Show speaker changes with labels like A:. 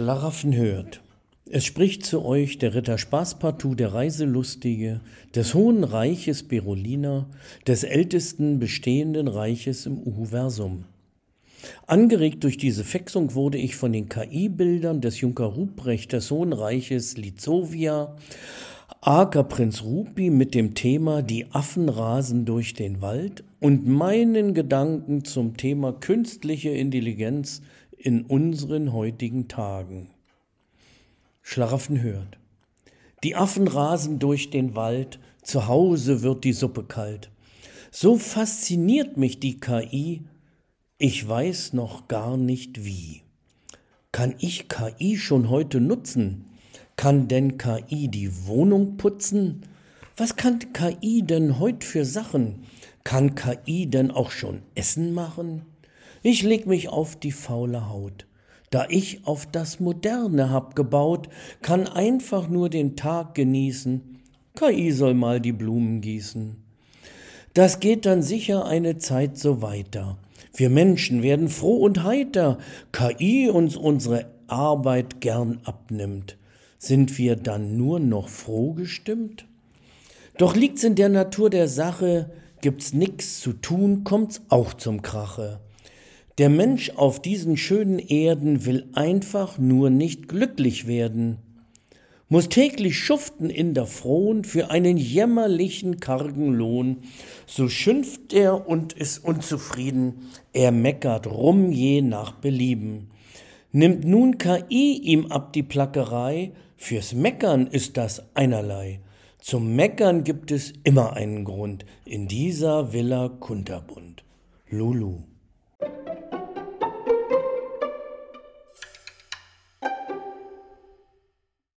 A: Schlaraffen hört. Es spricht zu euch der Ritter Spaßpartout, der Reiselustige, des Hohen Reiches Berolina, des ältesten bestehenden Reiches im Uhuversum. Angeregt durch diese Fexung wurde ich von den KI-Bildern des Junker Ruprecht des Hohen Reiches Lizovia, Aker Prinz Rupi mit dem Thema Die Affen rasen durch den Wald und meinen Gedanken zum Thema künstliche Intelligenz in unseren heutigen Tagen. Schlaraffen hört. Die Affen rasen durch den Wald, zu Hause wird die Suppe kalt. So fasziniert mich die KI, ich weiß noch gar nicht wie. Kann ich KI schon heute nutzen? Kann denn KI die Wohnung putzen? Was kann KI denn heute für Sachen? Kann KI denn auch schon Essen machen? Ich leg mich auf die faule Haut. Da ich auf das Moderne hab gebaut, kann einfach nur den Tag genießen. KI soll mal die Blumen gießen. Das geht dann sicher eine Zeit so weiter. Wir Menschen werden froh und heiter, KI uns unsere Arbeit gern abnimmt. Sind wir dann nur noch froh gestimmt? Doch liegt's in der Natur der Sache, gibt's nix zu tun, kommt's auch zum Krache. Der Mensch auf diesen schönen Erden will einfach nur nicht glücklich werden, muss täglich schuften in der Frohn für einen jämmerlichen kargen Lohn. So schimpft er und ist unzufrieden, er meckert rum je nach Belieben. Nimmt nun KI ihm ab die Plackerei, fürs Meckern ist das einerlei. Zum Meckern gibt es immer einen Grund in dieser Villa Kunterbund. Lulu.